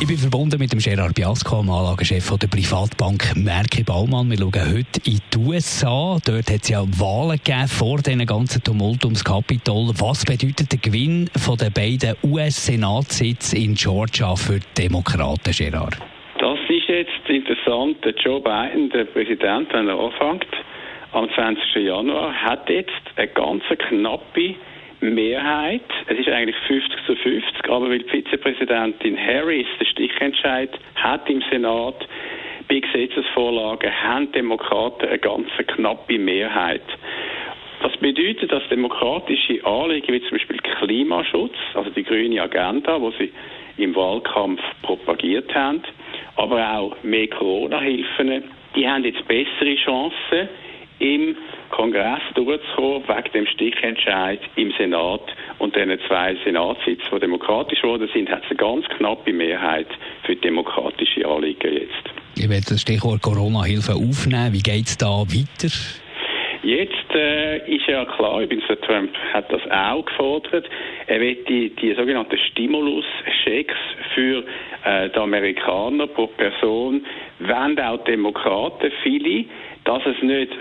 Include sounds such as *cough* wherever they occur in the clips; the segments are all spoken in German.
ich bin verbunden mit dem Gerard Biasco, dem Anlagechef der Privatbank Merke Baumann. Wir schauen heute in die USA. Dort hat es ja Wahlen gegeben vor diesem ganzen Tumult ums Kapitol. Was bedeutet der Gewinn von den beiden US-Senatssitze in Georgia für die Demokraten, Gerard? Das ist jetzt interessant. Der Joe Biden, der Präsident, wenn er anfängt, am 20. Januar, hat jetzt eine ganz knappe Mehrheit. Es ist eigentlich 50 zu 50, aber weil die Vizepräsidentin Harris den Stichentscheid hat im Senat, bei Gesetzesvorlagen haben Demokraten eine ganz knappe Mehrheit. Das bedeutet, dass demokratische Anliegen wie zum Beispiel Klimaschutz, also die grüne Agenda, wo sie im Wahlkampf propagiert haben, aber auch mehr Corona-Hilfen, die haben jetzt bessere Chancen, im Kongress durchzukommen, wegen dem Stichentscheid im Senat und diesen zwei Senatssitzen, die demokratisch geworden sind, hat es eine ganz knappe Mehrheit für demokratische Anliegen jetzt. Ich werde das Stichwort Corona-Hilfe aufnehmen. Wie geht es da weiter? Jetzt äh, ist ja klar, übrigens der Trump hat das auch gefordert, er wird die, die sogenannten Stimulus-Schecks für äh, die Amerikaner pro Person, wenn auch Demokraten, viele, dass es nicht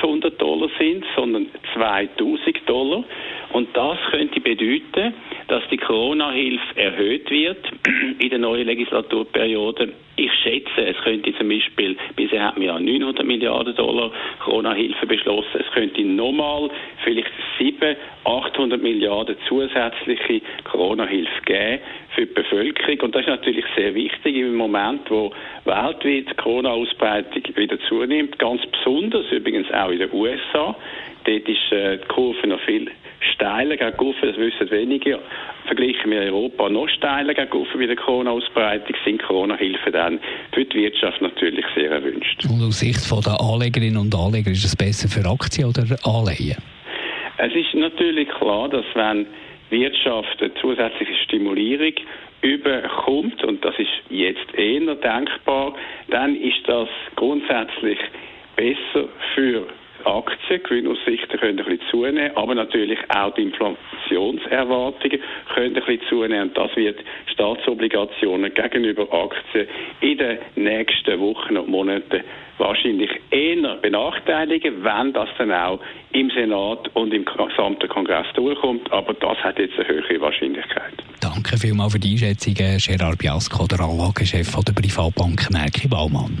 600 Dollar sind, sondern 2000 Dollar. Und das könnte bedeuten, dass die Corona-Hilfe erhöht wird *clears throat* in der neuen Legislaturperiode. Ich schätze, es könnte zum Beispiel, bisher haben wir ja 900 Milliarden Dollar Corona-Hilfe beschlossen, es könnte nochmal vielleicht 700, 800 Milliarden zusätzliche Corona-Hilfe geben für die Bevölkerung. Und das ist natürlich sehr wichtig im Moment, wo weltweit die Corona-Ausbreitung wieder zunimmt, ganz besonders übrigens auch in den USA. Dort ist äh, die Kurve noch viel steiler gegenüber, das wissen wenige. Vergleichen wir Europa noch steiler gegenüber bei der Corona-Ausbreitung, sind Corona-Hilfen dann für die Wirtschaft natürlich sehr erwünscht. Und aus Sicht der Anlegerinnen und Anleger ist es besser für Aktien oder Anleihen? Es ist natürlich klar, dass wenn Wirtschaft eine zusätzliche Stimulierung überkommt, und das ist jetzt eher denkbar, dann ist das grundsätzlich besser für Aktien, Gewinnaussichten können ein bisschen zunehmen, aber natürlich auch die Inflationserwartungen können ein bisschen zunehmen und das wird Staatsobligationen gegenüber Aktien in den nächsten Wochen und Monaten wahrscheinlich eher benachteiligen, wenn das dann auch im Senat und im gesamten Kongress durchkommt, aber das hat jetzt eine höhere Wahrscheinlichkeit. Danke vielmals für die Einschätzung, Gerard Biasco, der Anlagechef der Privatbank Merki Baumann.